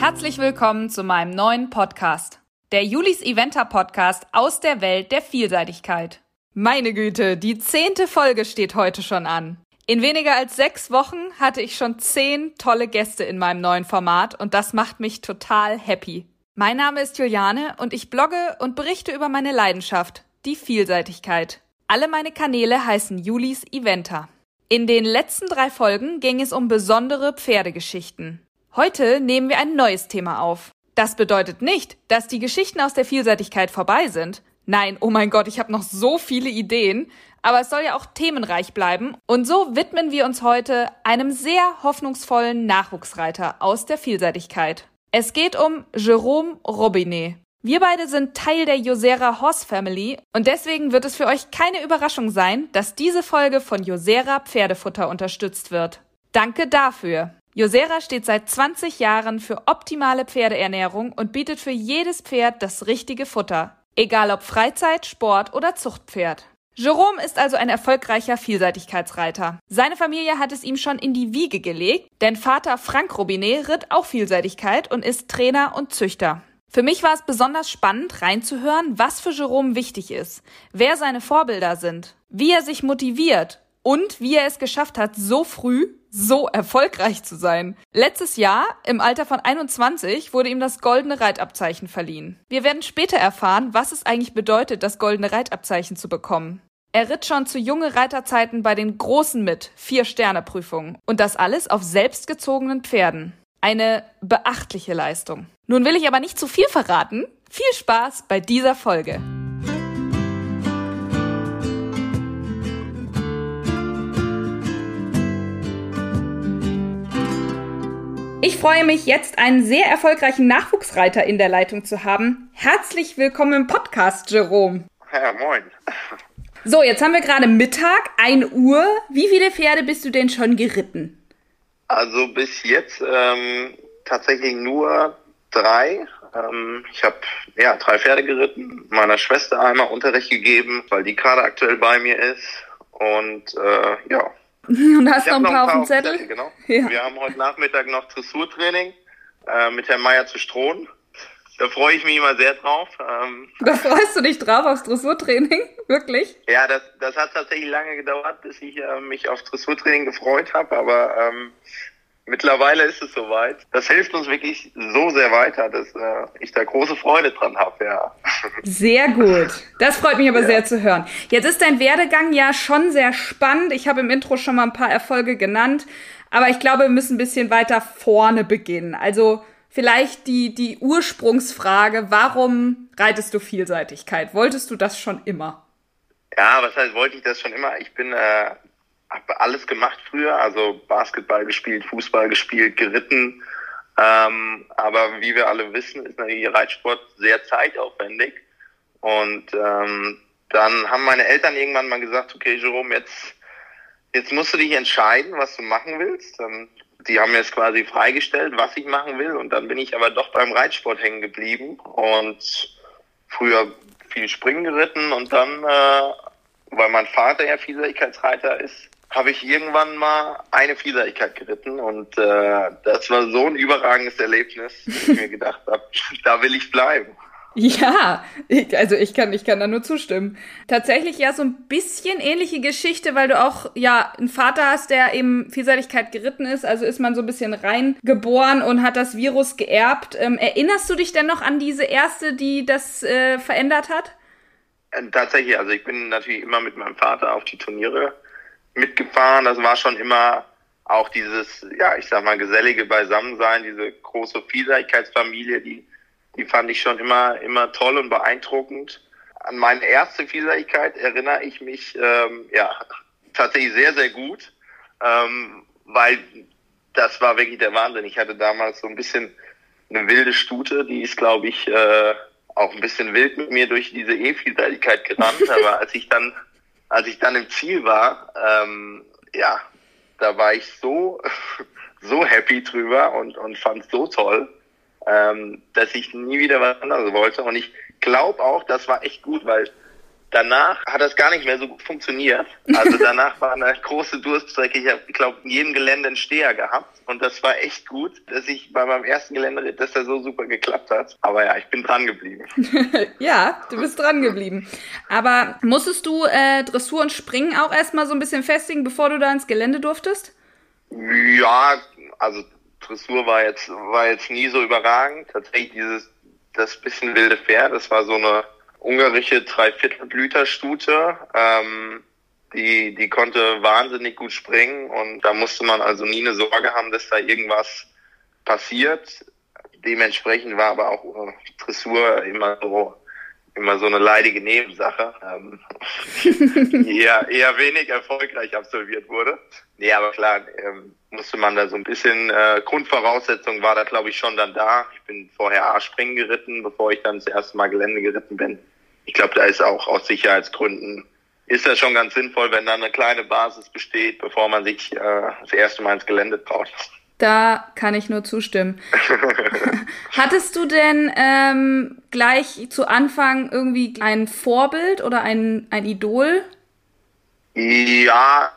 Herzlich willkommen zu meinem neuen Podcast. Der Julis Eventer Podcast aus der Welt der Vielseitigkeit. Meine Güte, die zehnte Folge steht heute schon an. In weniger als sechs Wochen hatte ich schon zehn tolle Gäste in meinem neuen Format und das macht mich total happy. Mein Name ist Juliane und ich blogge und berichte über meine Leidenschaft, die Vielseitigkeit. Alle meine Kanäle heißen Julis Eventer. In den letzten drei Folgen ging es um besondere Pferdegeschichten. Heute nehmen wir ein neues Thema auf. Das bedeutet nicht, dass die Geschichten aus der Vielseitigkeit vorbei sind. Nein, oh mein Gott, ich habe noch so viele Ideen, aber es soll ja auch themenreich bleiben. Und so widmen wir uns heute einem sehr hoffnungsvollen Nachwuchsreiter aus der Vielseitigkeit. Es geht um Jerome Robinet. Wir beide sind Teil der Josera Horse Family und deswegen wird es für euch keine Überraschung sein, dass diese Folge von Josera Pferdefutter unterstützt wird. Danke dafür. Josera steht seit 20 Jahren für optimale Pferdeernährung und bietet für jedes Pferd das richtige Futter. Egal ob Freizeit, Sport oder Zuchtpferd. Jerome ist also ein erfolgreicher Vielseitigkeitsreiter. Seine Familie hat es ihm schon in die Wiege gelegt, denn Vater Frank Robinet ritt auch Vielseitigkeit und ist Trainer und Züchter. Für mich war es besonders spannend reinzuhören, was für Jerome wichtig ist, wer seine Vorbilder sind, wie er sich motiviert und wie er es geschafft hat, so früh so erfolgreich zu sein. Letztes Jahr, im Alter von 21, wurde ihm das goldene Reitabzeichen verliehen. Wir werden später erfahren, was es eigentlich bedeutet, das goldene Reitabzeichen zu bekommen. Er ritt schon zu junge Reiterzeiten bei den Großen mit, vier Sterne Prüfungen. Und das alles auf selbstgezogenen Pferden. Eine beachtliche Leistung. Nun will ich aber nicht zu viel verraten. Viel Spaß bei dieser Folge. Ich freue mich jetzt, einen sehr erfolgreichen Nachwuchsreiter in der Leitung zu haben. Herzlich willkommen im Podcast, Jerome. Ja, moin. So, jetzt haben wir gerade Mittag, 1 Uhr. Wie viele Pferde bist du denn schon geritten? Also bis jetzt ähm, tatsächlich nur drei. Ähm, ich habe ja drei Pferde geritten, meiner Schwester einmal Unterricht gegeben, weil die gerade aktuell bei mir ist. Und äh, ja, Und hast noch ein paar, auf dem Zettel? Zettel genau. Ja. Wir haben heute Nachmittag noch Dressurtraining äh, mit Herrn Meier zu Strohn. Da freue ich mich immer sehr drauf. Ähm, da freust du dich drauf aufs Dressurtraining? Wirklich? Ja, das, das hat tatsächlich lange gedauert, bis ich äh, mich aufs Dressurtraining gefreut habe, aber ähm, mittlerweile ist es soweit. Das hilft uns wirklich so sehr weiter, dass äh, ich da große Freude dran habe, ja. Sehr gut. Das freut mich aber ja. sehr zu hören. Jetzt ist dein Werdegang ja schon sehr spannend. Ich habe im Intro schon mal ein paar Erfolge genannt, aber ich glaube, wir müssen ein bisschen weiter vorne beginnen. Also vielleicht die, die Ursprungsfrage, warum reitest du Vielseitigkeit? Wolltest du das schon immer? Ja, was heißt, wollte ich das schon immer? Ich bin äh, habe alles gemacht früher, also Basketball gespielt, Fußball gespielt, geritten. Ähm, aber wie wir alle wissen, ist natürlich Reitsport sehr zeitaufwendig. Und ähm, dann haben meine Eltern irgendwann mal gesagt, okay, Jerome, jetzt, jetzt musst du dich entscheiden, was du machen willst. Ähm, die haben mir jetzt quasi freigestellt, was ich machen will. Und dann bin ich aber doch beim Reitsport hängen geblieben und früher viel Springen geritten und dann, äh, weil mein Vater ja Vielseitigkeitsreiter ist, habe ich irgendwann mal eine Vielseitigkeit geritten und äh, das war so ein überragendes Erlebnis, dass ich mir gedacht habe, da will ich bleiben. Ja, ich, also ich kann, ich kann da nur zustimmen. Tatsächlich ja so ein bisschen ähnliche Geschichte, weil du auch ja einen Vater hast, der eben Vielseitigkeit geritten ist. Also ist man so ein bisschen reingeboren und hat das Virus geerbt. Ähm, erinnerst du dich denn noch an diese erste, die das äh, verändert hat? Äh, tatsächlich, also ich bin natürlich immer mit meinem Vater auf die Turniere mitgefahren. Das war schon immer auch dieses, ja, ich sag mal, gesellige Beisammensein, diese große Vielseitigkeitsfamilie, die, die fand ich schon immer, immer toll und beeindruckend. An meine erste Vielseitigkeit erinnere ich mich, ähm, ja, tatsächlich sehr, sehr gut, ähm, weil das war wirklich der Wahnsinn. Ich hatte damals so ein bisschen eine wilde Stute, die ist, glaube ich, äh, auch ein bisschen wild mit mir durch diese E-Vielseitigkeit gerannt. Aber als ich dann als ich dann im Ziel war, ähm, ja, da war ich so, so happy drüber und, und fand es so toll, ähm, dass ich nie wieder was anderes wollte. Und ich glaube auch, das war echt gut, weil danach hat das gar nicht mehr so gut funktioniert. Also danach war eine große Durststrecke. Ich habe, ich glaube, in jedem Gelände einen Steher gehabt. Und das war echt gut, dass ich bei meinem ersten Gelände, dass das so super geklappt hat. Aber ja, ich bin dran geblieben. ja, du bist dran geblieben. Aber musstest du äh, Dressur und Springen auch erstmal so ein bisschen festigen, bevor du da ins Gelände durftest? Ja, also Dressur war jetzt, war jetzt nie so überragend. Tatsächlich dieses, das bisschen wilde Pferd, das war so eine ungarische Dreiviertelblüterstute. Ähm, die, die konnte wahnsinnig gut springen und da musste man also nie eine Sorge haben, dass da irgendwas passiert. Dementsprechend war aber auch Dressur immer so immer so eine leidige Nebensache, ähm, die eher, eher wenig erfolgreich absolviert wurde. Nee, aber klar, ähm, musste man da so ein bisschen, äh, Grundvoraussetzung war da glaube ich schon dann da. Ich bin vorher A-Springen geritten, bevor ich dann das erste Mal Gelände geritten bin. Ich glaube, da ist auch aus Sicherheitsgründen ist das schon ganz sinnvoll, wenn da eine kleine Basis besteht, bevor man sich äh, das erste Mal ins Gelände traut. Da kann ich nur zustimmen. Hattest du denn ähm, gleich zu Anfang irgendwie ein Vorbild oder ein, ein Idol? Ja,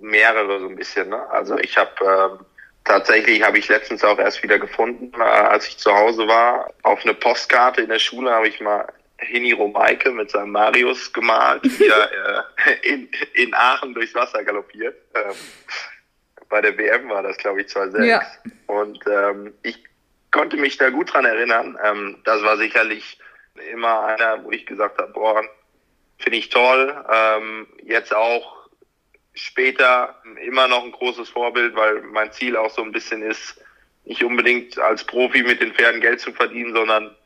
mehrere so ein bisschen. Ne? Also ich habe ähm, tatsächlich habe ich letztens auch erst wieder gefunden, äh, als ich zu Hause war. Auf eine Postkarte in der Schule habe ich mal Hini Romeike mit seinem Marius gemalt, wie er äh, in, in Aachen durchs Wasser galoppiert. Ähm, bei der WM war das, glaube ich, 2006. Ja. Und ähm, ich konnte mich da gut dran erinnern. Ähm, das war sicherlich immer einer, wo ich gesagt habe, boah, finde ich toll. Ähm, jetzt auch später immer noch ein großes Vorbild, weil mein Ziel auch so ein bisschen ist, nicht unbedingt als Profi mit den Pferden Geld zu verdienen, sondern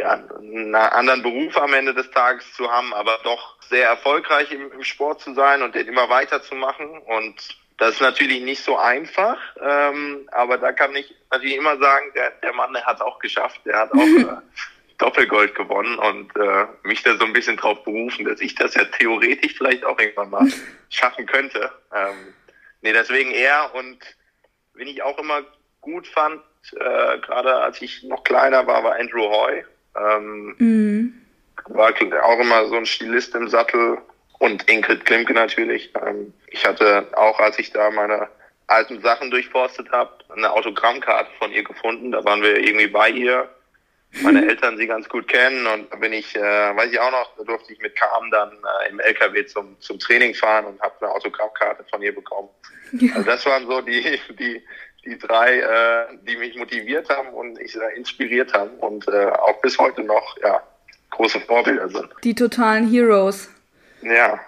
ja, einen anderen Beruf am Ende des Tages zu haben, aber doch sehr erfolgreich im, im Sport zu sein und den immer weiterzumachen. Und das ist natürlich nicht so einfach, ähm, aber da kann ich natürlich immer sagen, der, der Mann, der hat auch geschafft, der hat auch äh, Doppelgold gewonnen und äh, mich da so ein bisschen drauf berufen, dass ich das ja theoretisch vielleicht auch irgendwann mal schaffen könnte. Ähm, nee, deswegen er und wen ich auch immer gut fand, äh, gerade als ich noch kleiner war, war Andrew Hoy. Ähm, mhm. War auch immer so ein Stilist im Sattel, und Ingrid Klimke natürlich. Ähm, ich hatte auch, als ich da meine alten Sachen durchforstet habe, eine Autogrammkarte von ihr gefunden. Da waren wir irgendwie bei ihr. Meine Eltern sie ganz gut kennen und da bin ich, äh, weiß ich auch noch, da durfte ich mit Carmen dann äh, im LKW zum, zum Training fahren und habe eine Autogrammkarte von ihr bekommen. Ja. Also das waren so die, die, die drei, äh, die mich motiviert haben und ich äh, inspiriert haben und äh, auch bis heute noch ja, große Vorbilder sind. Die totalen Heroes. Ja.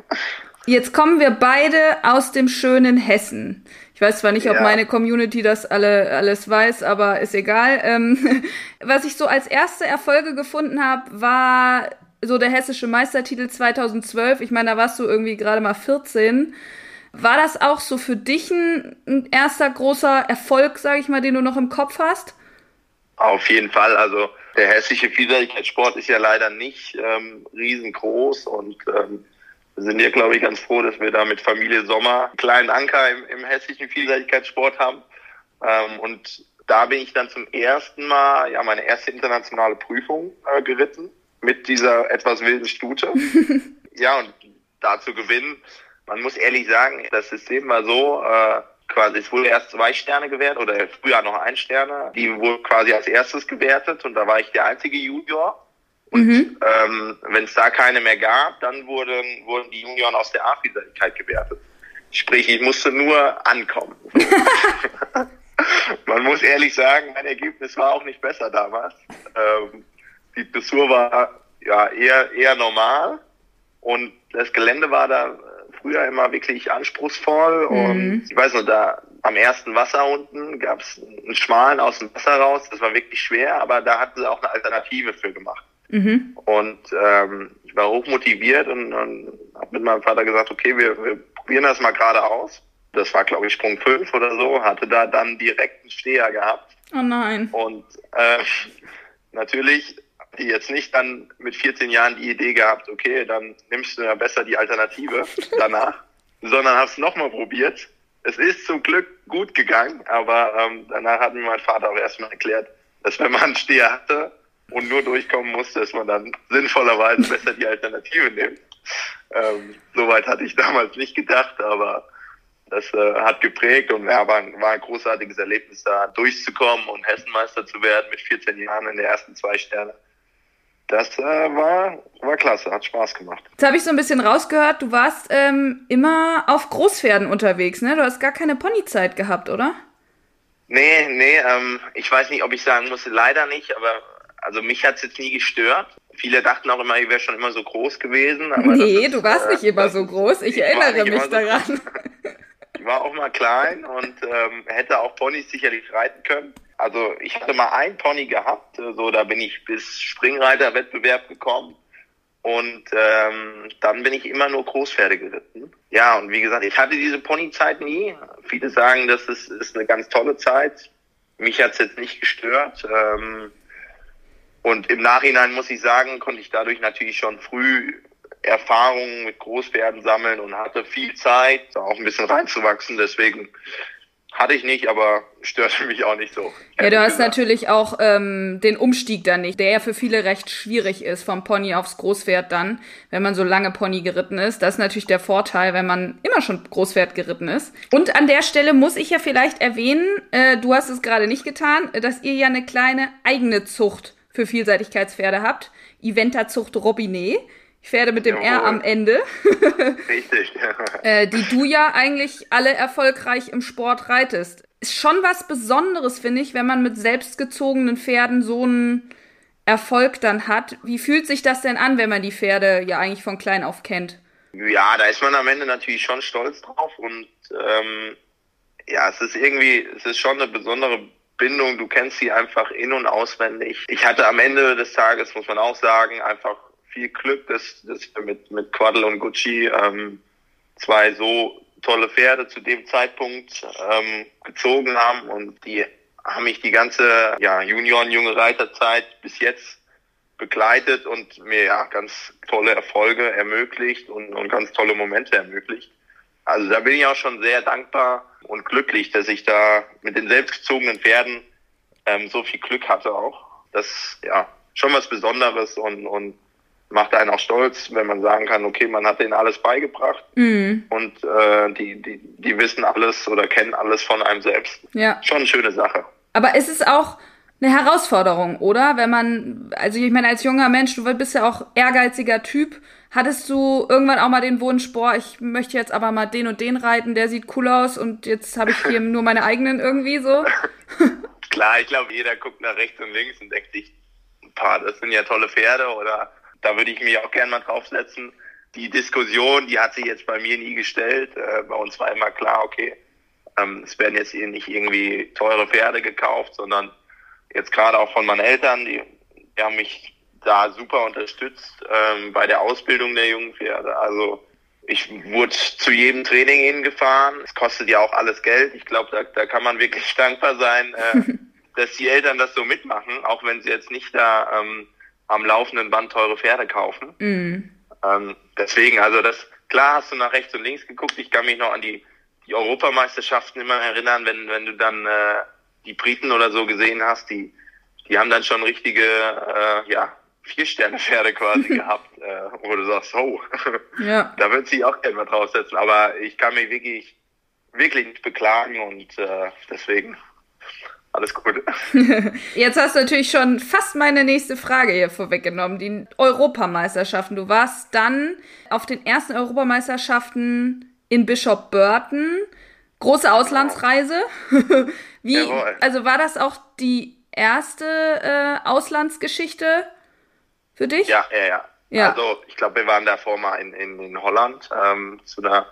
Jetzt kommen wir beide aus dem schönen Hessen. Ich weiß zwar nicht, ob ja. meine Community das alle alles weiß, aber ist egal. Ähm, was ich so als erste Erfolge gefunden habe, war so der hessische Meistertitel 2012. Ich meine, da warst du irgendwie gerade mal 14. War das auch so für dich ein, ein erster großer Erfolg, sage ich mal, den du noch im Kopf hast? Auf jeden Fall. Also der hessische Vielseitigkeitssport ist ja leider nicht ähm, riesengroß und ähm, sind hier, glaube ich, ganz froh, dass wir da mit Familie Sommer einen kleinen Anker im, im hessischen Vielseitigkeitssport haben. Ähm, und da bin ich dann zum ersten Mal, ja, meine erste internationale Prüfung äh, geritten mit dieser etwas wilden Stute. ja, und da zu gewinnen, man muss ehrlich sagen, das System war so, äh, quasi, es wurde erst zwei Sterne gewährt oder früher noch ein Sterne. Die wurde quasi als erstes gewertet und da war ich der einzige Junior. Und mhm. ähm, wenn es da keine mehr gab, dann wurden, wurden die Junioren aus der A-Vielseitigkeit gewertet. Sprich, ich musste nur ankommen. Man muss ehrlich sagen, mein Ergebnis war auch nicht besser damals. Ähm, die Dressur war ja eher, eher normal und das Gelände war da früher immer wirklich anspruchsvoll mhm. und ich weiß noch, da am ersten Wasser unten gab es einen Schmalen aus dem Wasser raus, das war wirklich schwer, aber da hatten sie auch eine Alternative für gemacht. Mhm. Und ähm, ich war hochmotiviert und, und habe mit meinem Vater gesagt, okay, wir, wir probieren das mal gerade aus. Das war, glaube ich, Sprung 5 oder so, hatte da dann direkt einen Steher gehabt. Oh nein. Und äh, natürlich die jetzt nicht dann mit 14 Jahren die Idee gehabt, okay, dann nimmst du ja besser die Alternative danach, sondern hast nochmal probiert. Es ist zum Glück gut gegangen, aber ähm, danach hat mir mein Vater auch erstmal erklärt, dass wenn man einen Steher hatte, und nur durchkommen muss, dass man dann sinnvollerweise besser die Alternative nimmt. ähm, Soweit hatte ich damals nicht gedacht, aber das äh, hat geprägt und ja, war, ein, war ein großartiges Erlebnis, da durchzukommen und Hessenmeister zu werden mit 14 Jahren in der ersten zwei Sterne. Das äh, war, war klasse, hat Spaß gemacht. Jetzt habe ich so ein bisschen rausgehört, du warst ähm, immer auf Großpferden unterwegs, ne? Du hast gar keine Ponyzeit gehabt, oder? Nee, nee, ähm, ich weiß nicht, ob ich sagen muss, leider nicht, aber also mich hat's jetzt nie gestört. Viele dachten auch immer, ich wäre schon immer so groß gewesen. Aber nee, ist, du warst äh, nicht immer so groß. Ich erinnere mich daran. So ich war auch mal klein und ähm, hätte auch Ponys sicherlich reiten können. Also ich hatte mal ein Pony gehabt, so da bin ich bis Springreiterwettbewerb gekommen. Und ähm, dann bin ich immer nur Großpferde geritten. Ja, und wie gesagt, ich hatte diese Ponyzeit nie. Viele sagen, das ist, ist eine ganz tolle Zeit. Mich hat's jetzt nicht gestört. Ähm, und im Nachhinein muss ich sagen, konnte ich dadurch natürlich schon früh Erfahrungen mit Großpferden sammeln und hatte viel Zeit, da auch ein bisschen reinzuwachsen. Deswegen hatte ich nicht, aber störte mich auch nicht so. Ja, du hast gesagt. natürlich auch ähm, den Umstieg dann nicht, der ja für viele recht schwierig ist, vom Pony aufs Großpferd dann, wenn man so lange Pony geritten ist. Das ist natürlich der Vorteil, wenn man immer schon Großpferd geritten ist. Und an der Stelle muss ich ja vielleicht erwähnen, äh, du hast es gerade nicht getan, dass ihr ja eine kleine eigene Zucht für Vielseitigkeitspferde habt. Eventazucht Robinet. Pferde mit dem Jawohl. R am Ende. Richtig. äh, die du ja eigentlich alle erfolgreich im Sport reitest. Ist schon was Besonderes, finde ich, wenn man mit selbstgezogenen Pferden so einen Erfolg dann hat. Wie fühlt sich das denn an, wenn man die Pferde ja eigentlich von klein auf kennt? Ja, da ist man am Ende natürlich schon stolz drauf und ähm, ja, es ist irgendwie, es ist schon eine besondere Bindung. Du kennst sie einfach in- und auswendig. Ich hatte am Ende des Tages, muss man auch sagen, einfach viel Glück, dass, dass wir mit, mit Quaddle und Gucci ähm, zwei so tolle Pferde zu dem Zeitpunkt ähm, gezogen haben und die haben mich die ganze ja, Junioren, junge Reiterzeit bis jetzt begleitet und mir ja ganz tolle Erfolge ermöglicht und, und ganz tolle Momente ermöglicht. Also da bin ich auch schon sehr dankbar und glücklich, dass ich da mit den selbstgezogenen Pferden ähm, so viel Glück hatte auch. Das ja schon was Besonderes und, und macht einen auch stolz, wenn man sagen kann, okay, man hat denen alles beigebracht mhm. und äh, die, die, die wissen alles oder kennen alles von einem selbst. Ja. Schon eine schöne Sache. Aber ist es auch eine Herausforderung, oder? Wenn man, also ich meine, als junger Mensch, du bist ja auch ehrgeiziger Typ. Hattest du irgendwann auch mal den Wunsch, boah, ich möchte jetzt aber mal den und den reiten, der sieht cool aus und jetzt habe ich hier nur meine eigenen irgendwie so? Klar, ich glaube, jeder guckt nach rechts und links und denkt sich, paar, das sind ja tolle Pferde oder da würde ich mich auch gerne mal draufsetzen. Die Diskussion, die hat sich jetzt bei mir nie gestellt. Äh, bei uns war immer klar, okay, ähm, es werden jetzt nicht irgendwie teure Pferde gekauft, sondern jetzt gerade auch von meinen Eltern, die, die haben mich da super unterstützt ähm, bei der Ausbildung der jungen Pferde. Also ich wurde zu jedem Training hingefahren. Es kostet ja auch alles Geld. Ich glaube, da, da kann man wirklich dankbar sein, äh, dass die Eltern das so mitmachen, auch wenn sie jetzt nicht da ähm, am laufenden Band teure Pferde kaufen. Mhm. Ähm, deswegen, also das, klar hast du nach rechts und links geguckt. Ich kann mich noch an die, die Europameisterschaften immer erinnern, wenn, wenn du dann äh, die Briten oder so gesehen hast, die, die haben dann schon richtige, äh, ja, Vier-Sterne-Pferde quasi gehabt, äh, wo du sagst, oh, ja. da wird sie auch mal draufsetzen. Aber ich kann mich wirklich, wirklich nicht beklagen und äh, deswegen alles gut. Jetzt hast du natürlich schon fast meine nächste Frage hier vorweggenommen. Die Europameisterschaften. Du warst dann auf den ersten Europameisterschaften in Bishop Burton. Große Auslandsreise. Wie, Jawohl. also war das auch die erste äh, Auslandsgeschichte für dich? Ja, ja, ja. ja. Also ich glaube, wir waren davor mal in, in, in Holland ähm, zu einer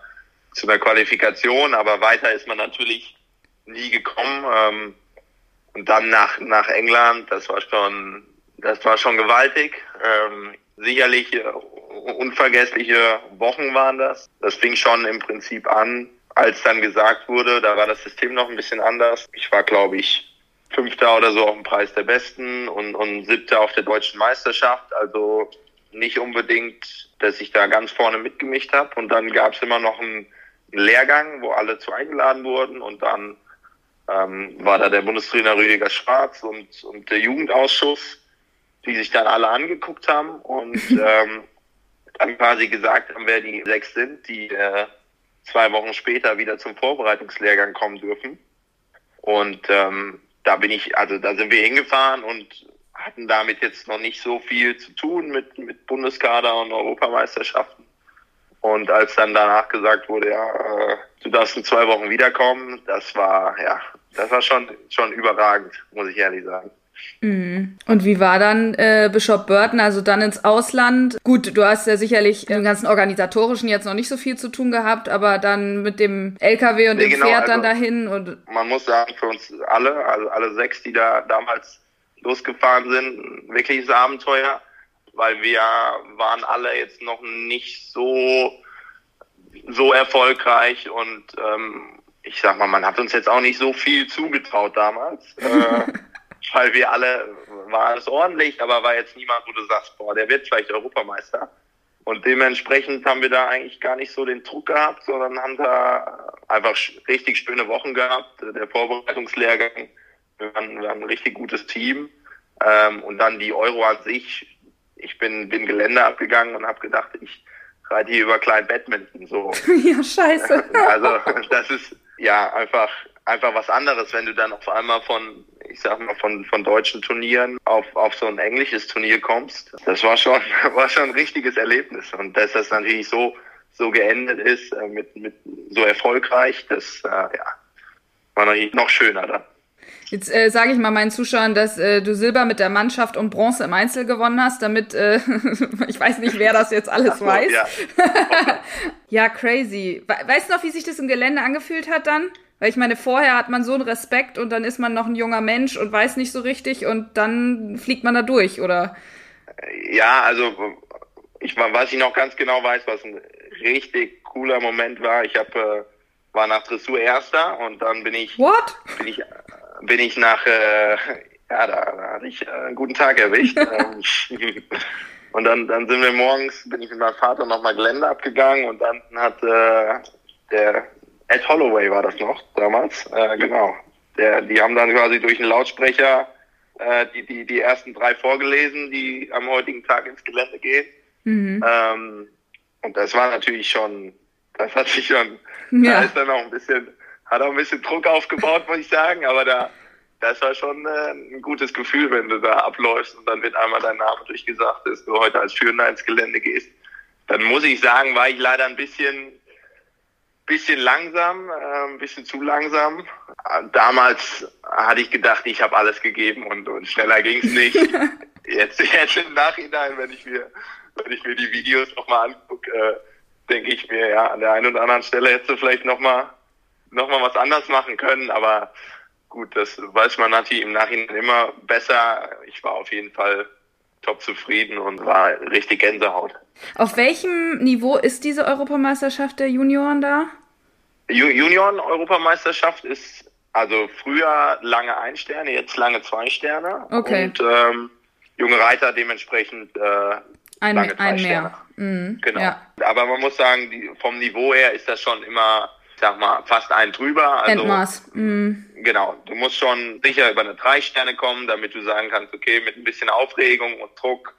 zu einer Qualifikation, aber weiter ist man natürlich nie gekommen. Ähm, und dann nach, nach England, das war schon, das war schon gewaltig. Ähm, sicherlich äh, unvergessliche Wochen waren das. Das fing schon im Prinzip an, als dann gesagt wurde, da war das System noch ein bisschen anders. Ich war, glaube ich, Fünfter oder so auf dem Preis der Besten und, und Siebter auf der deutschen Meisterschaft. Also nicht unbedingt, dass ich da ganz vorne mitgemischt habe. Und dann gab es immer noch einen Lehrgang, wo alle zu eingeladen wurden und dann ähm, war da der Bundestrainer Rüdiger Schwarz und, und der Jugendausschuss, die sich dann alle angeguckt haben und ähm, dann quasi gesagt haben, wer die sechs sind, die äh, zwei Wochen später wieder zum Vorbereitungslehrgang kommen dürfen. Und ähm, da bin ich, also da sind wir hingefahren und hatten damit jetzt noch nicht so viel zu tun mit, mit Bundeskader und Europameisterschaften. Und als dann danach gesagt wurde, ja, äh, du darfst in zwei Wochen wiederkommen, das war, ja, das war schon, schon überragend, muss ich ehrlich sagen. Mhm. Und wie war dann äh, Bishop Burton, also dann ins Ausland? Gut, du hast ja sicherlich im ganzen Organisatorischen jetzt noch nicht so viel zu tun gehabt, aber dann mit dem LKW und nee, dem genau, Pferd dann also dahin und. Man muss sagen, für uns alle, also alle sechs, die da damals losgefahren sind, wirkliches Abenteuer, weil wir waren alle jetzt noch nicht so, so erfolgreich und ähm, ich sag mal, man hat uns jetzt auch nicht so viel zugetraut damals. Äh, weil wir alle, war alles ordentlich, aber war jetzt niemand, wo du sagst, boah, der wird vielleicht Europameister. Und dementsprechend haben wir da eigentlich gar nicht so den Druck gehabt, sondern haben da einfach richtig schöne Wochen gehabt. Der Vorbereitungslehrgang, wir waren, wir waren ein richtig gutes Team. Ähm, und dann die Euro an sich. Ich bin, bin Gelände abgegangen und habe gedacht, ich reite hier über Klein Badminton. So. ja, scheiße. Also das ist ja einfach einfach was anderes, wenn du dann auf einmal von, ich sag mal, von, von deutschen Turnieren auf, auf so ein englisches Turnier kommst. Das war schon, war schon ein richtiges Erlebnis. Und dass das natürlich so, so geendet ist, äh, mit, mit so erfolgreich, das, äh, ja, war natürlich noch schöner dann. Jetzt äh, sage ich mal meinen Zuschauern, dass äh, du Silber mit der Mannschaft und Bronze im Einzel gewonnen hast, damit äh, ich weiß nicht, wer das jetzt alles weiß. ja. ja, crazy. Weißt du noch, wie sich das im Gelände angefühlt hat dann? Weil ich meine, vorher hat man so einen Respekt und dann ist man noch ein junger Mensch und weiß nicht so richtig und dann fliegt man da durch, oder? Ja, also ich was ich noch ganz genau weiß, was ein richtig cooler Moment war. Ich habe äh, war nach Dressur Erster und dann bin ich What? bin ich bin ich nach äh, ja da, da hatte ich äh, einen guten Tag erwischt. Ähm, und dann dann sind wir morgens bin ich mit meinem Vater nochmal Gelände abgegangen und dann hat äh, der Ed Holloway war das noch damals, äh, genau. Der, die haben dann quasi durch einen Lautsprecher äh, die, die, die ersten drei vorgelesen, die am heutigen Tag ins Gelände gehen. Mhm. Ähm, und das war natürlich schon, das hat sich schon, ja. da ist dann auch ein bisschen, hat auch ein bisschen Druck aufgebaut, muss ich sagen, aber da, das war schon äh, ein gutes Gefühl, wenn du da abläufst und dann wird einmal dein Name durchgesagt, dass du heute als Führender ins Gelände gehst. Dann muss ich sagen, war ich leider ein bisschen bisschen langsam, äh, ein bisschen zu langsam. Damals hatte ich gedacht, ich habe alles gegeben und, und schneller ging es nicht. jetzt, jetzt im Nachhinein, wenn ich mir, wenn ich mir die Videos nochmal angucke, äh, denke ich mir, ja, an der einen oder anderen Stelle hättest du vielleicht nochmal noch mal was anders machen können, aber gut, das weiß man natürlich im Nachhinein immer besser. Ich war auf jeden Fall top zufrieden und war richtig Gänsehaut. Auf welchem Niveau ist diese Europameisterschaft der Junioren da? Junioren-Europameisterschaft ist also früher lange ein Sterne, jetzt lange zwei Sterne. Okay. Und ähm, junge Reiter dementsprechend äh, ein, lange zwei ein Sterne. mehr. Mhm, genau. Ja. Aber man muss sagen, die, vom Niveau her ist das schon immer, sag mal, fast ein drüber. Also, Endmaß. Mhm. Genau. Du musst schon sicher über eine drei Sterne kommen, damit du sagen kannst, okay, mit ein bisschen Aufregung und Druck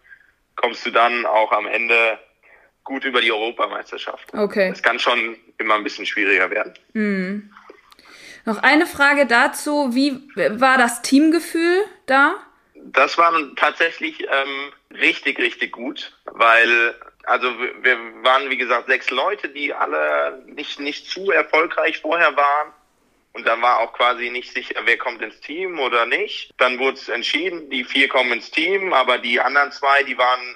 kommst du dann auch am Ende gut über die Europameisterschaft. Okay. Das kann schon immer ein bisschen schwieriger werden. Mhm. Noch eine Frage dazu. Wie war das Teamgefühl da? Das war tatsächlich ähm, richtig, richtig gut, weil also wir waren wie gesagt sechs Leute, die alle nicht nicht zu erfolgreich vorher waren und dann war auch quasi nicht sicher, wer kommt ins Team oder nicht. Dann wurde es entschieden, die vier kommen ins Team, aber die anderen zwei, die waren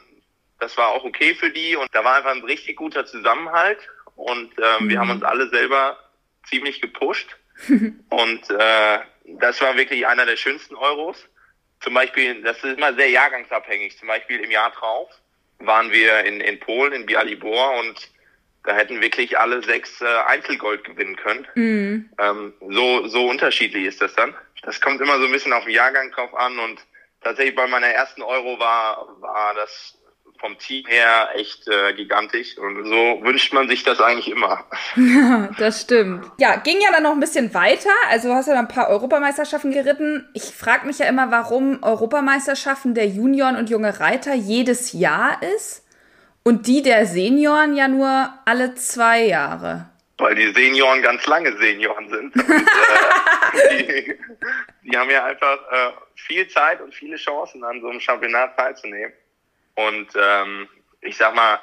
das war auch okay für die und da war einfach ein richtig guter Zusammenhalt und äh, mhm. wir haben uns alle selber ziemlich gepusht und äh, das war wirklich einer der schönsten Euros. Zum Beispiel, das ist immer sehr jahrgangsabhängig. Zum Beispiel im Jahr drauf waren wir in, in Polen, in Bialibor und da hätten wirklich alle sechs äh, Einzelgold gewinnen können. Mhm. Ähm, so, so unterschiedlich ist das dann. Das kommt immer so ein bisschen auf den Jahrgang drauf an und tatsächlich bei meiner ersten Euro war, war das vom Team her echt äh, gigantisch und so wünscht man sich das eigentlich immer. Das stimmt. Ja, ging ja dann noch ein bisschen weiter. Also du hast ja dann ein paar Europameisterschaften geritten. Ich frage mich ja immer, warum Europameisterschaften der Junioren und junge Reiter jedes Jahr ist Und die der Senioren ja nur alle zwei Jahre. Weil die Senioren ganz lange Senioren sind. Und, äh, die, die, haben ja einfach äh, viel Zeit und viele Chancen, an so einem Championat teilzunehmen. Und ähm, ich sag mal,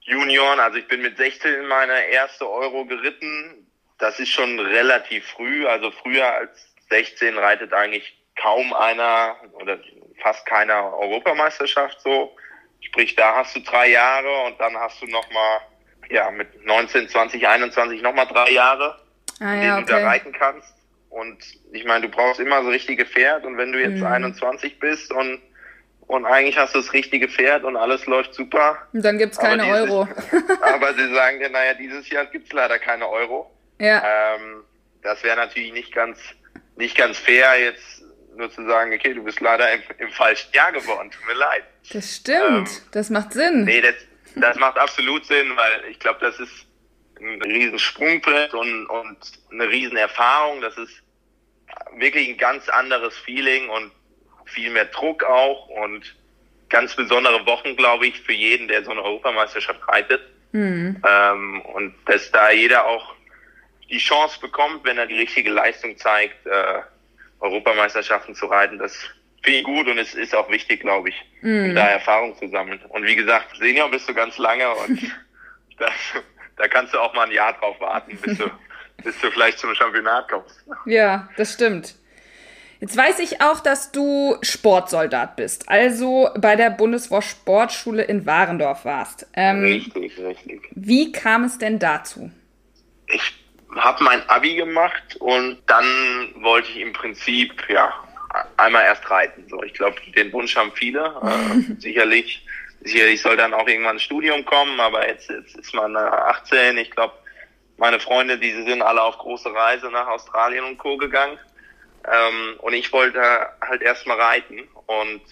Junioren, also ich bin mit 16 in meine erste Euro geritten. Das ist schon relativ früh. Also früher als 16 reitet eigentlich kaum einer oder fast keiner Europameisterschaft so. Sprich, da hast du drei Jahre und dann hast du nochmal, ja, mit 19, 20, 21 nochmal drei Jahre, ah, in denen okay. du da reiten kannst. Und ich meine, du brauchst immer das richtige Pferd und wenn du jetzt mhm. 21 bist und und eigentlich hast du das richtige Pferd und alles läuft super. Und dann gibt's keine aber dieses, Euro. aber sie sagen dir, naja, dieses Jahr gibt's leider keine Euro. Ja. Ähm, das wäre natürlich nicht ganz, nicht ganz fair, jetzt nur zu sagen, okay, du bist leider im, im falschen Jahr geworden, tut mir leid. Das stimmt, ähm, das macht Sinn. Nee, das, das macht absolut Sinn, weil ich glaube, das ist ein riesen Sprungbrett und, und eine riesen Erfahrung. Das ist wirklich ein ganz anderes Feeling und viel mehr Druck auch und ganz besondere Wochen, glaube ich, für jeden, der so eine Europameisterschaft reitet. Mhm. Ähm, und dass da jeder auch die Chance bekommt, wenn er die richtige Leistung zeigt, äh, Europameisterschaften zu reiten, das finde ich gut und es ist auch wichtig, glaube ich, mhm. um da Erfahrung zu sammeln. Und wie gesagt, Senior bist du ganz lange und das, da kannst du auch mal ein Jahr drauf warten, bis du, bis du vielleicht zum Championat kommst. Ja, das stimmt. Jetzt weiß ich auch, dass du Sportsoldat bist, also bei der Bundeswehr Sportschule in Warendorf warst. Ähm, richtig, richtig. Wie kam es denn dazu? Ich habe mein Abi gemacht und dann wollte ich im Prinzip ja einmal erst reiten. So, ich glaube, den Wunsch haben viele. Äh, sicherlich, sicherlich soll dann auch irgendwann ein Studium kommen, aber jetzt, jetzt ist man 18. Ich glaube, meine Freunde, die sind alle auf große Reise nach Australien und Co. gegangen. Ähm, und ich wollte halt erstmal reiten. Und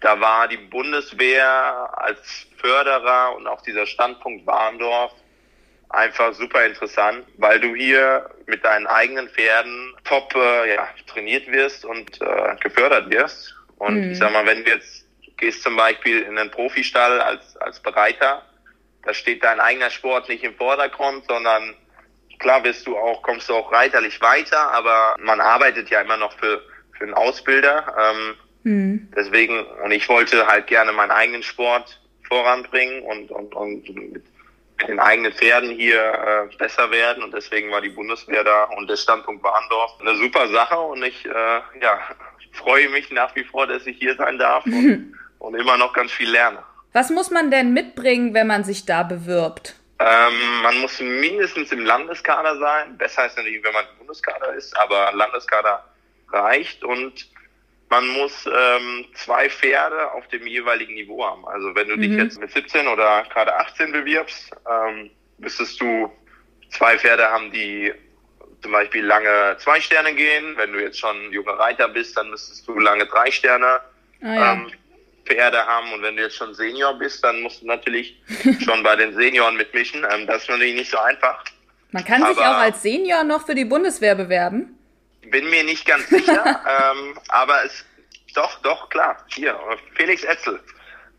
da war die Bundeswehr als Förderer und auch dieser Standpunkt Warndorf einfach super interessant, weil du hier mit deinen eigenen Pferden top äh, ja, trainiert wirst und äh, gefördert wirst. Und mhm. ich sag mal, wenn du jetzt gehst zum Beispiel in einen Profistall als, als Bereiter, da steht dein eigener Sport nicht im Vordergrund, sondern Klar wirst du auch, kommst du auch reiterlich weiter, aber man arbeitet ja immer noch für, für einen Ausbilder. Ähm, mhm. Deswegen, und ich wollte halt gerne meinen eigenen Sport voranbringen und, und, und mit den eigenen Pferden hier äh, besser werden und deswegen war die Bundeswehr da und der Standpunkt Bahndorf eine super Sache und ich äh, ja, freue mich nach wie vor, dass ich hier sein darf und, und immer noch ganz viel lerne. Was muss man denn mitbringen, wenn man sich da bewirbt? Ähm, man muss mindestens im Landeskader sein. Besser ist natürlich, wenn man im Bundeskader ist, aber Landeskader reicht und man muss ähm, zwei Pferde auf dem jeweiligen Niveau haben. Also wenn du mhm. dich jetzt mit 17 oder gerade 18 bewirbst, ähm, müsstest du zwei Pferde haben, die zum Beispiel lange zwei Sterne gehen. Wenn du jetzt schon junger Reiter bist, dann müsstest du lange drei Sterne ah, ja. ähm, Pferde haben. Und wenn du jetzt schon Senior bist, dann musst du natürlich schon bei den Senioren mitmischen. Ähm, das ist natürlich nicht so einfach. Man kann aber sich auch als Senior noch für die Bundeswehr bewerben. Bin mir nicht ganz sicher, ähm, aber es doch, doch, klar. Hier, Felix Etzel.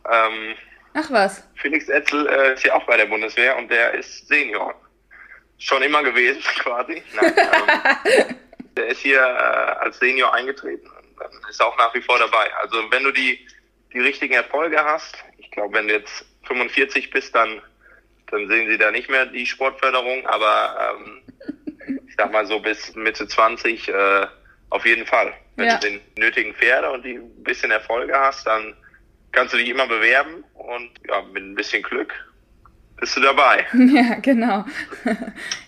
Ähm, Ach was. Felix Etzel äh, ist ja auch bei der Bundeswehr und der ist Senior. Schon immer gewesen, quasi. Nein, ähm, der ist hier äh, als Senior eingetreten und ist auch nach wie vor dabei. Also wenn du die die richtigen Erfolge hast. Ich glaube, wenn du jetzt 45 bist, dann, dann sehen sie da nicht mehr die Sportförderung, aber ähm, ich sag mal so bis Mitte 20 äh, auf jeden Fall. Wenn ja. du den nötigen Pferde und die ein bisschen Erfolge hast, dann kannst du dich immer bewerben und ja, mit ein bisschen Glück bist du dabei. Ja, genau.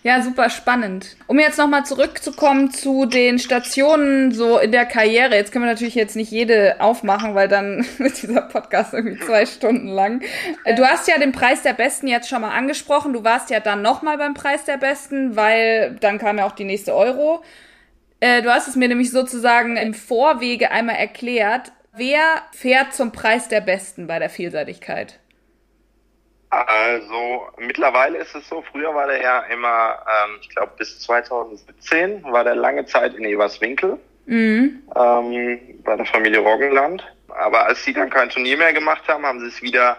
Ja, super spannend. Um jetzt nochmal zurückzukommen zu den Stationen so in der Karriere. Jetzt können wir natürlich jetzt nicht jede aufmachen, weil dann wird dieser Podcast irgendwie zwei Stunden lang. Du hast ja den Preis der Besten jetzt schon mal angesprochen. Du warst ja dann nochmal beim Preis der Besten, weil dann kam ja auch die nächste Euro. Äh, du hast es mir nämlich sozusagen im Vorwege einmal erklärt. Wer fährt zum Preis der Besten bei der Vielseitigkeit? Also mittlerweile ist es so, früher war der ja immer, ähm, ich glaube bis 2017 war der lange Zeit in Everswinkel mhm. ähm, bei der Familie Roggenland. Aber als sie dann kein Turnier mehr gemacht haben, haben sie es wieder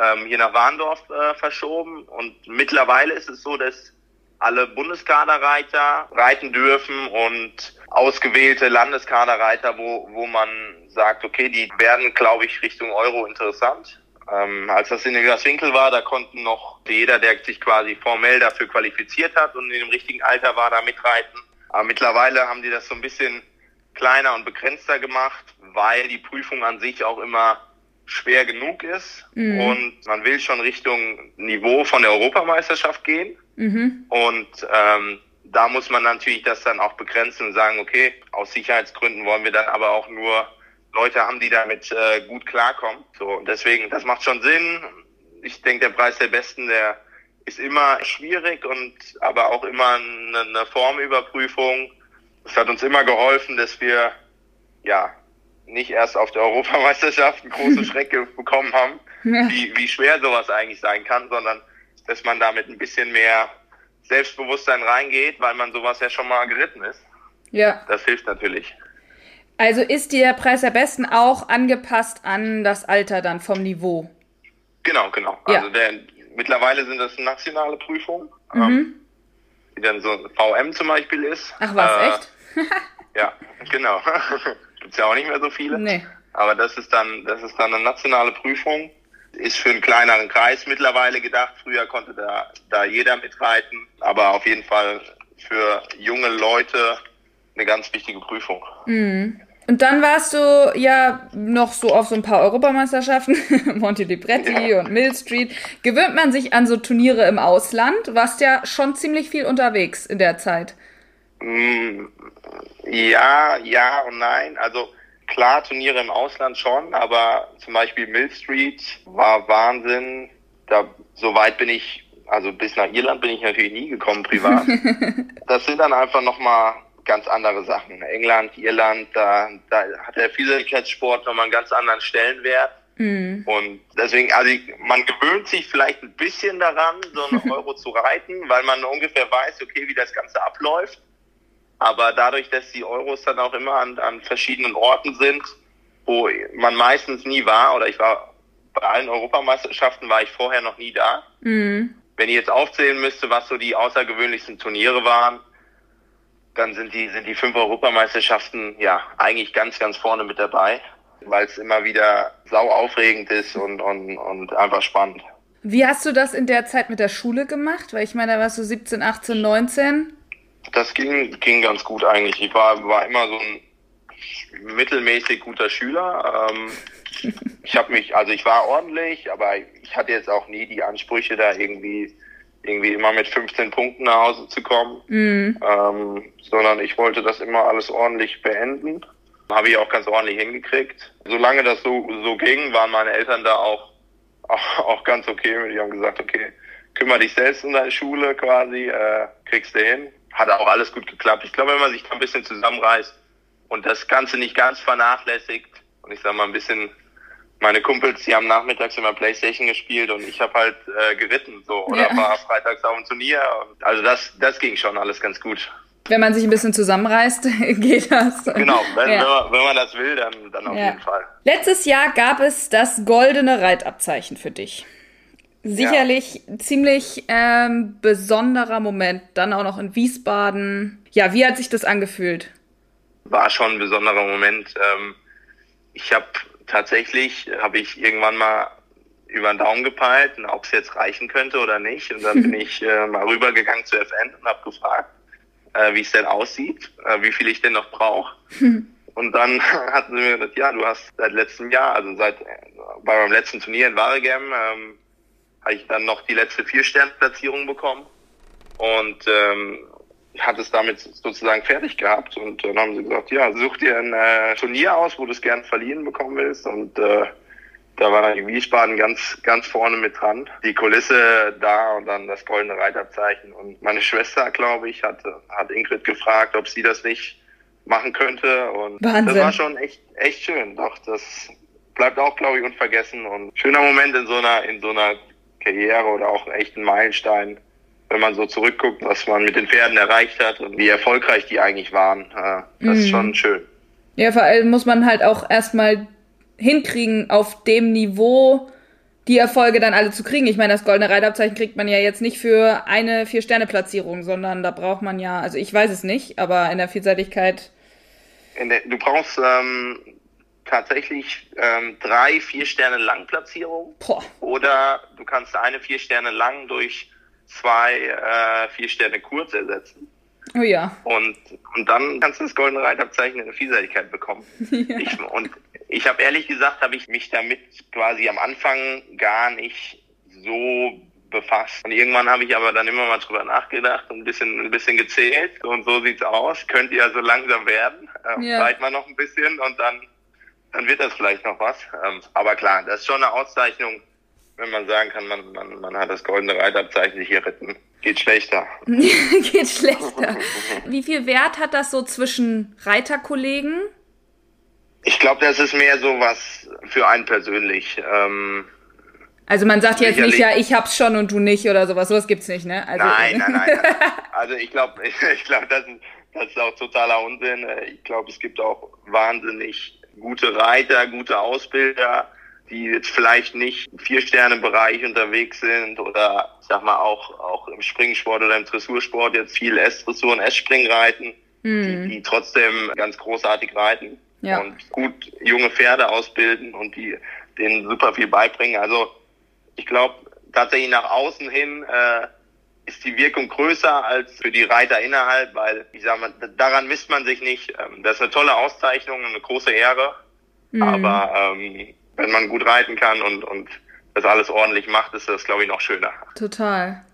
ähm, hier nach Warndorf äh, verschoben. Und mittlerweile ist es so, dass alle Bundeskaderreiter reiten dürfen und ausgewählte Landeskaderreiter, wo, wo man sagt, okay, die werden, glaube ich, Richtung Euro interessant. Ähm, als das in Winkel war, da konnten noch jeder, der sich quasi formell dafür qualifiziert hat und in dem richtigen Alter war, da mitreiten. Aber mittlerweile haben die das so ein bisschen kleiner und begrenzter gemacht, weil die Prüfung an sich auch immer schwer genug ist mhm. und man will schon Richtung Niveau von der Europameisterschaft gehen. Mhm. Und ähm, da muss man natürlich das dann auch begrenzen und sagen, okay, aus Sicherheitsgründen wollen wir dann aber auch nur Leute haben, die damit äh, gut klarkommen. So, und deswegen, das macht schon Sinn. Ich denke, der Preis der Besten, der ist immer schwierig und aber auch immer eine, eine Formüberprüfung. Es hat uns immer geholfen, dass wir ja nicht erst auf der Europameisterschaft einen großen Schreck bekommen haben, ja. wie, wie schwer sowas eigentlich sein kann, sondern dass man damit ein bisschen mehr Selbstbewusstsein reingeht, weil man sowas ja schon mal geritten ist. Ja. Das hilft natürlich. Also ist der Preis der Besten auch angepasst an das Alter dann vom Niveau? Genau, genau. Ja. Also der, mittlerweile sind das nationale Prüfungen, mhm. ähm, die dann so VM zum Beispiel ist. Ach was, äh, echt? ja, genau. Gibt's ja auch nicht mehr so viele. Nee. Aber das ist dann, das ist dann eine nationale Prüfung. Ist für einen kleineren Kreis mittlerweile gedacht. Früher konnte da, da jeder mitreiten. Aber auf jeden Fall für junge Leute eine ganz wichtige Prüfung. Mhm. Und dann warst du ja noch so auf so ein paar Europameisterschaften, Monte Libretti ja. und Mill Street. Gewöhnt man sich an so Turniere im Ausland? Warst ja schon ziemlich viel unterwegs in der Zeit. Mm, ja, ja und nein. Also klar, Turniere im Ausland schon, aber zum Beispiel Mill Street war Wahnsinn. Da, so weit bin ich, also bis nach Irland bin ich natürlich nie gekommen privat. das sind dann einfach nochmal ganz andere Sachen. England, Irland, da, da hat der Vielseitigkeitssport nochmal einen ganz anderen Stellenwert. Mhm. Und deswegen, also man gewöhnt sich vielleicht ein bisschen daran, so einen Euro zu reiten, weil man ungefähr weiß, okay, wie das Ganze abläuft. Aber dadurch, dass die Euros dann auch immer an, an verschiedenen Orten sind, wo man meistens nie war, oder ich war bei allen Europameisterschaften war ich vorher noch nie da. Mhm. Wenn ich jetzt aufzählen müsste, was so die außergewöhnlichsten Turniere waren, dann sind die, sind die fünf Europameisterschaften ja eigentlich ganz, ganz vorne mit dabei, weil es immer wieder sau aufregend ist und, und, und einfach spannend. Wie hast du das in der Zeit mit der Schule gemacht? Weil ich meine, da warst du 17, 18, 19. Das ging, ging ganz gut eigentlich. Ich war, war immer so ein mittelmäßig guter Schüler. Ähm, ich habe mich, also ich war ordentlich, aber ich hatte jetzt auch nie die Ansprüche, da irgendwie irgendwie immer mit 15 Punkten nach Hause zu kommen, mhm. ähm, sondern ich wollte das immer alles ordentlich beenden. Habe ich auch ganz ordentlich hingekriegt. Solange das so, so ging, waren meine Eltern da auch, auch, auch ganz okay mit. Die haben gesagt, okay, kümmere dich selbst um deine Schule quasi, äh, kriegst du hin. Hat auch alles gut geklappt. Ich glaube, wenn man sich da ein bisschen zusammenreißt und das Ganze nicht ganz vernachlässigt und ich sag mal ein bisschen meine Kumpels, die haben nachmittags immer Playstation gespielt und ich habe halt äh, geritten so oder ja. war freitags auf dem Turnier. Also das, das ging schon alles ganz gut. Wenn man sich ein bisschen zusammenreißt, geht das. Genau, wenn, ja. wenn, man, das will, dann, dann auf ja. jeden Fall. Letztes Jahr gab es das goldene Reitabzeichen für dich. Sicherlich ziemlich ähm, besonderer Moment, dann auch noch in Wiesbaden. Ja, wie hat sich das angefühlt? War schon ein besonderer Moment. Ähm, ich habe tatsächlich habe ich irgendwann mal über den Daumen gepeilt, ob es jetzt reichen könnte oder nicht. Und dann bin ich äh, mal rübergegangen zu FN und habe gefragt, äh, wie es denn aussieht, äh, wie viel ich denn noch brauche. Und dann hatten sie mir gesagt, ja, du hast seit letztem Jahr, also seit bei meinem letzten Turnier in Waregem, ähm, habe ich dann noch die letzte Vier-Stern-Platzierung bekommen. Und ähm, hat es damit sozusagen fertig gehabt und dann haben sie gesagt, ja, such dir ein äh, Turnier aus, wo du es gern verliehen bekommen willst und äh, da war dann Wiesbaden ganz, ganz vorne mit dran. Die Kulisse da und dann das goldene Reiterzeichen. Und meine Schwester, glaube ich, hat, hat Ingrid gefragt, ob sie das nicht machen könnte. Und Wahnsinn. das war schon echt, echt schön. Doch, das bleibt auch, glaube ich, unvergessen. Und schöner Moment in so einer, in so einer Karriere oder auch echt ein Meilenstein wenn man so zurückguckt, was man mit den Pferden erreicht hat und wie erfolgreich die eigentlich waren. Äh, das mhm. ist schon schön. Ja, vor allem muss man halt auch erstmal hinkriegen, auf dem Niveau die Erfolge dann alle zu kriegen. Ich meine, das goldene Reitabzeichen kriegt man ja jetzt nicht für eine Vier-Sterne-Platzierung, sondern da braucht man ja, also ich weiß es nicht, aber in der Vielseitigkeit. In der, du brauchst ähm, tatsächlich ähm, drei Vier-Sterne-Lang-Platzierungen. Oder du kannst eine Vier-Sterne lang durch zwei äh, Vier-Sterne kurz ersetzen. Oh ja. Und, und dann kannst du das goldene Reitabzeichen in der Vielseitigkeit bekommen. ja. ich, und ich habe ehrlich gesagt, habe ich mich damit quasi am Anfang gar nicht so befasst. Und irgendwann habe ich aber dann immer mal drüber nachgedacht und ein bisschen, ein bisschen gezählt. Und so sieht's aus. Könnte ja so langsam werden. Ähm, ja. Bleibt man noch ein bisschen und dann, dann wird das vielleicht noch was. Ähm, aber klar, das ist schon eine Auszeichnung, wenn man sagen kann, man, man, man hat das goldene Reitabzeichen hier retten. Geht schlechter. Geht schlechter. Wie viel Wert hat das so zwischen Reiterkollegen? Ich glaube, das ist mehr so was für einen persönlich. Ähm, also man sagt jetzt nicht, ja, ich hab's schon und du nicht oder sowas. Sowas gibt's nicht, ne? Also, nein, nein, nein. also ich glaube, ich, ich glaube, das, ist, das ist auch totaler Unsinn. Ich glaube, es gibt auch wahnsinnig gute Reiter, gute Ausbilder, die jetzt vielleicht nicht im Vier-Sterne-Bereich unterwegs sind oder ich sag mal auch, auch im Springsport oder im Dressursport jetzt viel S-Dressur und S-Spring reiten, mhm. die, die trotzdem ganz großartig reiten ja. und gut junge Pferde ausbilden und die denen super viel beibringen. Also ich glaube tatsächlich nach außen hin äh, ist die Wirkung größer als für die Reiter innerhalb, weil ich sage mal, daran misst man sich nicht. Ähm, das ist eine tolle Auszeichnung, eine große Ehre. Mhm. Aber ähm, wenn man gut reiten kann und, und das alles ordentlich macht, ist das, glaube ich, noch schöner. Total.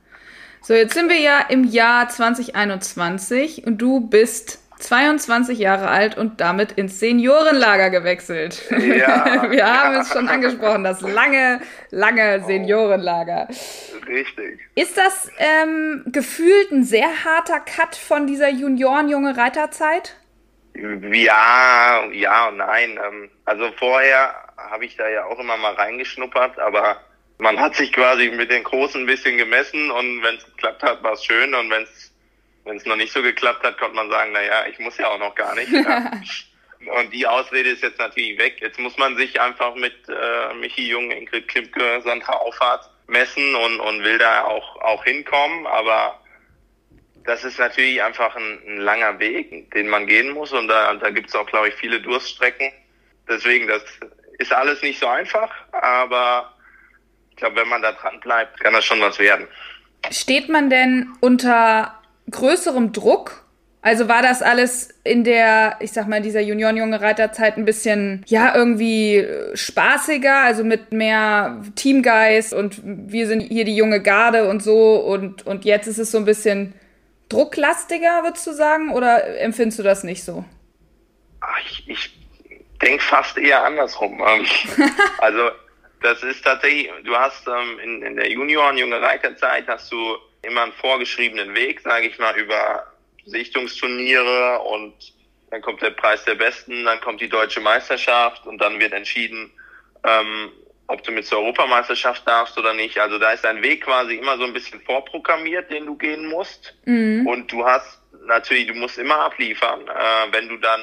So, jetzt sind wir ja im Jahr 2021 und du bist 22 Jahre alt und damit ins Seniorenlager gewechselt. Ja, Wir haben es schon angesprochen, das lange, lange oh. Seniorenlager. Richtig. Ist das ähm, gefühlt ein sehr harter Cut von dieser Junioren-junge Reiterzeit? Ja, ja und nein. Ähm, also vorher habe ich da ja auch immer mal reingeschnuppert, aber man hat sich quasi mit den Großen ein bisschen gemessen und wenn es geklappt hat, war es schön und wenn es wenn es noch nicht so geklappt hat, konnte man sagen, naja, ich muss ja auch noch gar nicht. Ja. Und die Ausrede ist jetzt natürlich weg. Jetzt muss man sich einfach mit äh, Michi Jung, Ingrid Klimke, Sandra Auffahrt messen und, und will da auch, auch hinkommen. Aber das ist natürlich einfach ein, ein langer Weg, den man gehen muss. Und da, da gibt es auch, glaube ich, viele Durststrecken. Deswegen, das ist alles nicht so einfach. Aber ich glaube, wenn man da dran bleibt, kann das schon was werden. Steht man denn unter größerem Druck? Also war das alles in der, ich sag mal, dieser Junioren-junge Reiterzeit ein bisschen, ja, irgendwie äh, spaßiger, also mit mehr Teamgeist und wir sind hier die junge Garde und so und, und jetzt ist es so ein bisschen drucklastiger, würdest du sagen, oder empfindest du das nicht so? Ach, ich, ich denke fast eher andersrum. Ähm, also das ist tatsächlich, du hast ähm, in, in der Junioren-junge Reiterzeit hast du immer einen vorgeschriebenen Weg, sage ich mal, über Sichtungsturniere und dann kommt der Preis der Besten, dann kommt die deutsche Meisterschaft und dann wird entschieden, ähm, ob du mit zur Europameisterschaft darfst oder nicht. Also da ist dein Weg quasi immer so ein bisschen vorprogrammiert, den du gehen musst. Mhm. Und du hast natürlich, du musst immer abliefern, äh, wenn du dann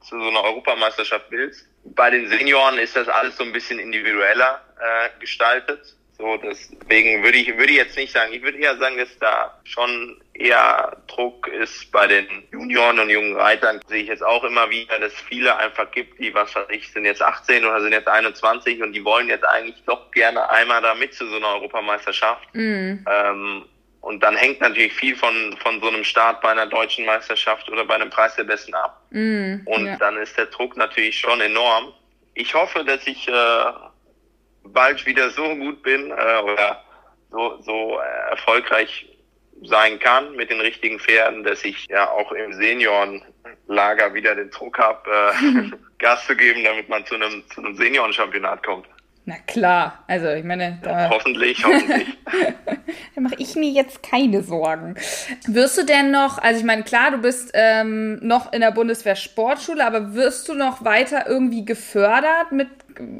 zu so einer Europameisterschaft willst. Bei den Senioren ist das alles so ein bisschen individueller äh, gestaltet. So, deswegen würde ich, würde ich jetzt nicht sagen, ich würde eher sagen, dass da schon eher Druck ist bei den Junioren und jungen Reitern. Sehe ich jetzt auch immer wieder, dass viele einfach gibt, die, was weiß ich, sind jetzt 18 oder sind jetzt 21 und die wollen jetzt eigentlich doch gerne einmal da mit zu so einer Europameisterschaft. Mhm. Ähm, und dann hängt natürlich viel von, von so einem Start bei einer deutschen Meisterschaft oder bei einem Preis der Besten ab. Mm, und ja. dann ist der Druck natürlich schon enorm. Ich hoffe, dass ich äh, bald wieder so gut bin äh, oder so, so erfolgreich sein kann mit den richtigen Pferden, dass ich ja auch im Seniorenlager wieder den Druck habe, äh, Gas zu geben, damit man zu einem, zu einem Seniorenchampionat kommt. Na klar, also ich meine, da ja, hoffentlich, hoffentlich. da mache ich mir jetzt keine Sorgen. Wirst du denn noch, also ich meine, klar, du bist ähm, noch in der Bundeswehr Sportschule, aber wirst du noch weiter irgendwie gefördert mit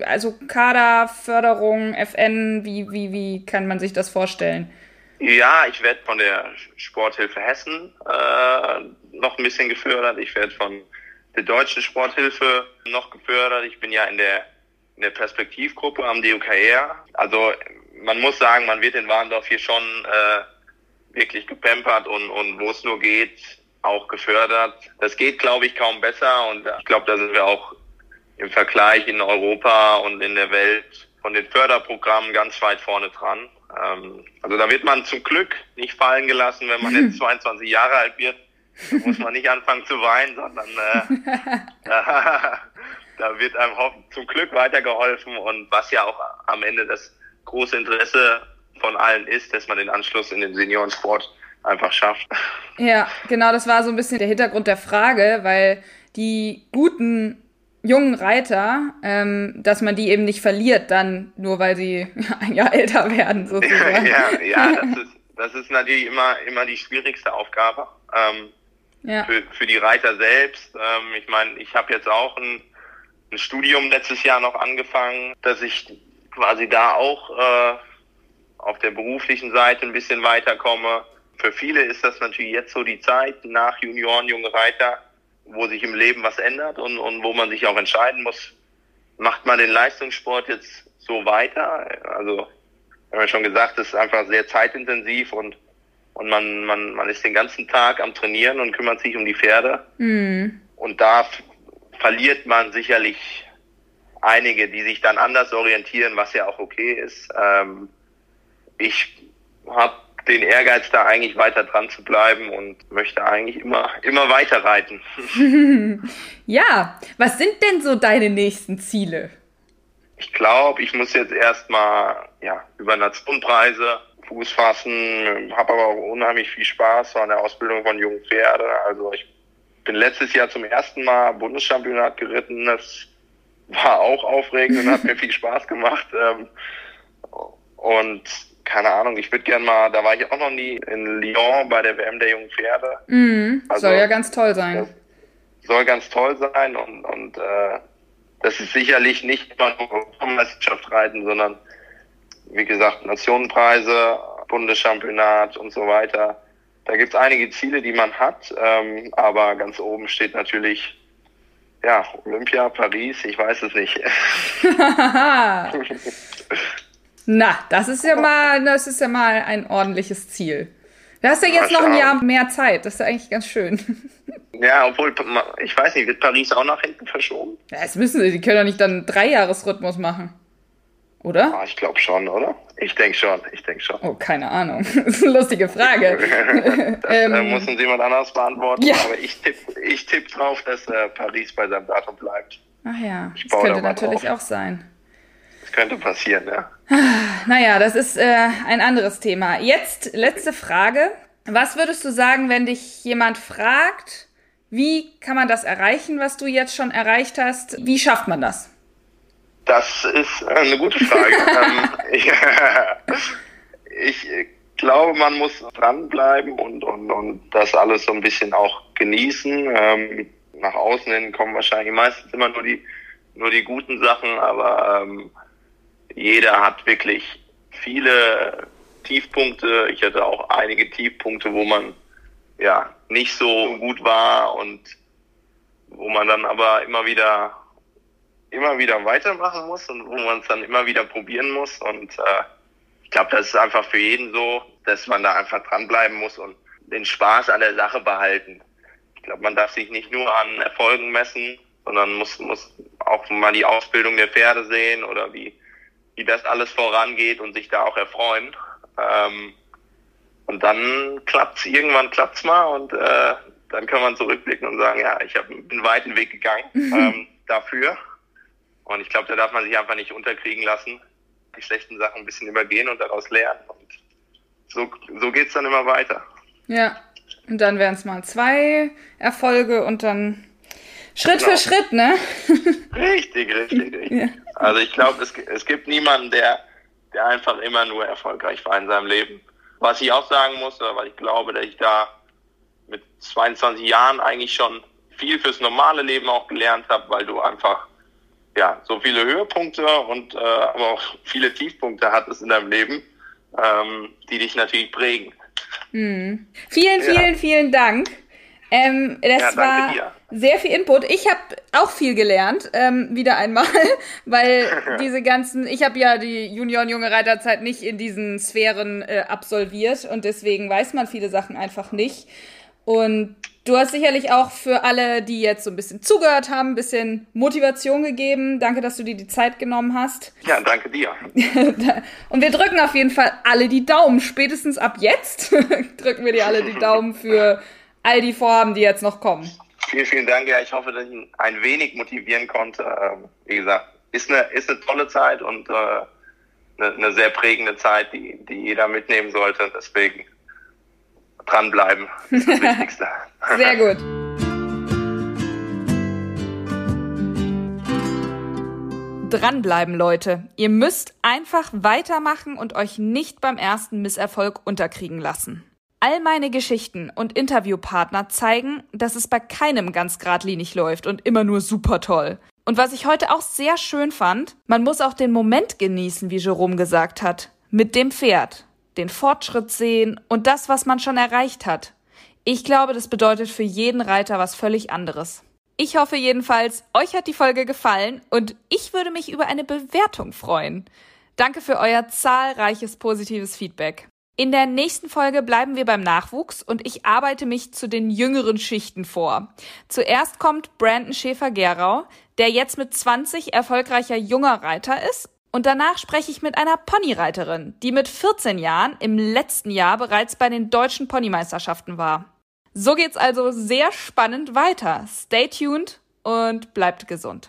also Kaderförderung, FN, wie, wie, wie kann man sich das vorstellen? Ja, ich werde von der Sporthilfe Hessen äh, noch ein bisschen gefördert. Ich werde von der deutschen Sporthilfe noch gefördert. Ich bin ja in der in der Perspektivgruppe am DUKR. Also man muss sagen, man wird in Warndorf hier schon äh, wirklich gepempert und, und wo es nur geht, auch gefördert. Das geht, glaube ich, kaum besser und ich glaube, da sind wir auch im Vergleich in Europa und in der Welt von den Förderprogrammen ganz weit vorne dran. Ähm, also da wird man zum Glück nicht fallen gelassen, wenn man jetzt 22 Jahre alt wird. Da muss man nicht anfangen zu weinen, sondern äh, da wird einem zum Glück weitergeholfen und was ja auch am Ende das große Interesse von allen ist, dass man den Anschluss in den Seniorensport einfach schafft. Ja, genau, das war so ein bisschen der Hintergrund der Frage, weil die guten jungen Reiter, ähm, dass man die eben nicht verliert, dann nur weil sie ein Jahr älter werden, sozusagen. ja, ja, das ist, das ist natürlich immer, immer die schwierigste Aufgabe. Ähm, ja. für, für die Reiter selbst. Ähm, ich meine, ich habe jetzt auch ein, ein Studium letztes Jahr noch angefangen, dass ich quasi da auch äh, auf der beruflichen Seite ein bisschen weiterkomme. Für viele ist das natürlich jetzt so die Zeit nach Junioren, junge Reiter, wo sich im Leben was ändert und, und wo man sich auch entscheiden muss, macht man den Leistungssport jetzt so weiter? Also, wir haben ja schon gesagt, es ist einfach sehr zeitintensiv und, und man, man, man ist den ganzen Tag am Trainieren und kümmert sich um die Pferde. Mhm. Und da verliert man sicherlich einige, die sich dann anders orientieren, was ja auch okay ist. Ähm, ich habe den Ehrgeiz, da eigentlich weiter dran zu bleiben und möchte eigentlich immer, immer weiter reiten. ja, was sind denn so deine nächsten Ziele? Ich glaube, ich muss jetzt erstmal ja, über Nationenpreise Fuß fassen, habe aber auch unheimlich viel Spaß an der Ausbildung von jungen Pferden. Also ich bin letztes Jahr zum ersten Mal Bundeschampionat geritten. Das war auch aufregend und hat mir viel Spaß gemacht. Ähm, und keine Ahnung, ich würde gern mal, da war ich auch noch nie in Lyon bei der WM der jungen Pferde. Mm, also, soll ja ganz toll sein. Soll ganz toll sein und, und äh, das ist sicherlich nicht immer nur Meisterschaft reiten, sondern wie gesagt Nationenpreise, Bundeschampionat und so weiter. Da gibt es einige Ziele, die man hat, ähm, aber ganz oben steht natürlich ja, Olympia, Paris, ich weiß es nicht. Na, das ist ja mal, das ist ja mal ein ordentliches Ziel. Du hast ja jetzt noch ein Jahr mehr Zeit. Das ist ja eigentlich ganz schön. Ja, obwohl, ich weiß nicht, wird Paris auch nach hinten verschoben? Ja, das müssen sie. Die können doch nicht dann einen Dreijahresrhythmus machen. Oder? Ah, ich glaube schon, oder? Ich denke schon, ich denke schon. Oh, keine Ahnung. das ist eine lustige Frage. das äh, ähm, muss uns jemand anders beantworten. Ja. Aber ich tippe ich tipp drauf, dass äh, Paris bei seinem Datum bleibt. Ach ja, ich das könnte da natürlich drauf. auch sein. Das könnte passieren, ja. Naja, das ist äh, ein anderes Thema. Jetzt letzte Frage. Was würdest du sagen, wenn dich jemand fragt, wie kann man das erreichen, was du jetzt schon erreicht hast? Wie schafft man das? Das ist eine gute Frage. Ähm, ich, glaube, man muss dranbleiben und, und, und das alles so ein bisschen auch genießen. Ähm, nach außen hin kommen wahrscheinlich meistens immer nur die, nur die guten Sachen, aber ähm, jeder hat wirklich viele Tiefpunkte. Ich hatte auch einige Tiefpunkte, wo man ja nicht so gut war und wo man dann aber immer wieder immer wieder weitermachen muss und wo man es dann immer wieder probieren muss. Und äh, ich glaube, das ist einfach für jeden so, dass man da einfach dranbleiben muss und den Spaß an der Sache behalten. Ich glaube, man darf sich nicht nur an Erfolgen messen, sondern muss, muss auch mal die Ausbildung der Pferde sehen oder wie, wie das alles vorangeht und sich da auch erfreuen. Ähm, und dann klappt's, irgendwann klappt's mal und äh, dann kann man zurückblicken und sagen, ja, ich habe einen weiten Weg gegangen ähm, dafür. Und ich glaube, da darf man sich einfach nicht unterkriegen lassen, die schlechten Sachen ein bisschen übergehen und daraus lernen. Und so, so geht's dann immer weiter. Ja, und dann wären es mal zwei Erfolge und dann Schritt genau. für Schritt, ne? richtig, richtig, richtig. Ja. Also ich glaube, es, es gibt niemanden, der, der einfach immer nur erfolgreich war in seinem Leben. Was ich auch sagen muss, weil ich glaube, dass ich da mit 22 Jahren eigentlich schon viel fürs normale Leben auch gelernt habe, weil du einfach ja, so viele Höhepunkte und äh, aber auch viele Tiefpunkte hat es in deinem Leben, ähm, die dich natürlich prägen. Hm. Vielen, vielen, ja. vielen Dank. Ähm, das ja, war dir. sehr viel Input. Ich habe auch viel gelernt, ähm, wieder einmal, weil diese ganzen, ich habe ja die Junioren-Junge Reiterzeit nicht in diesen Sphären äh, absolviert und deswegen weiß man viele Sachen einfach nicht. Und du hast sicherlich auch für alle, die jetzt so ein bisschen zugehört haben, ein bisschen Motivation gegeben. Danke, dass du dir die Zeit genommen hast. Ja, danke dir. Und wir drücken auf jeden Fall alle die Daumen. Spätestens ab jetzt drücken wir dir alle die Daumen für all die Vorhaben, die jetzt noch kommen. Vielen, vielen Dank. Ja, ich hoffe, dass ich ihn ein wenig motivieren konnte. Ähm, wie gesagt, ist eine, ist eine tolle Zeit und äh, eine, eine sehr prägende Zeit, die, die jeder mitnehmen sollte. Deswegen dranbleiben ist das Wichtigste. Sehr gut. Dranbleiben, Leute. Ihr müsst einfach weitermachen und euch nicht beim ersten Misserfolg unterkriegen lassen. All meine Geschichten und Interviewpartner zeigen, dass es bei keinem ganz geradlinig läuft und immer nur super toll. Und was ich heute auch sehr schön fand, man muss auch den Moment genießen, wie Jerome gesagt hat. Mit dem Pferd den Fortschritt sehen und das, was man schon erreicht hat. Ich glaube, das bedeutet für jeden Reiter was völlig anderes. Ich hoffe jedenfalls, euch hat die Folge gefallen und ich würde mich über eine Bewertung freuen. Danke für euer zahlreiches positives Feedback. In der nächsten Folge bleiben wir beim Nachwuchs und ich arbeite mich zu den jüngeren Schichten vor. Zuerst kommt Brandon Schäfer-Gerau, der jetzt mit 20 erfolgreicher junger Reiter ist und danach spreche ich mit einer Ponyreiterin, die mit 14 Jahren im letzten Jahr bereits bei den deutschen Ponymeisterschaften war. So geht's also sehr spannend weiter. Stay tuned und bleibt gesund.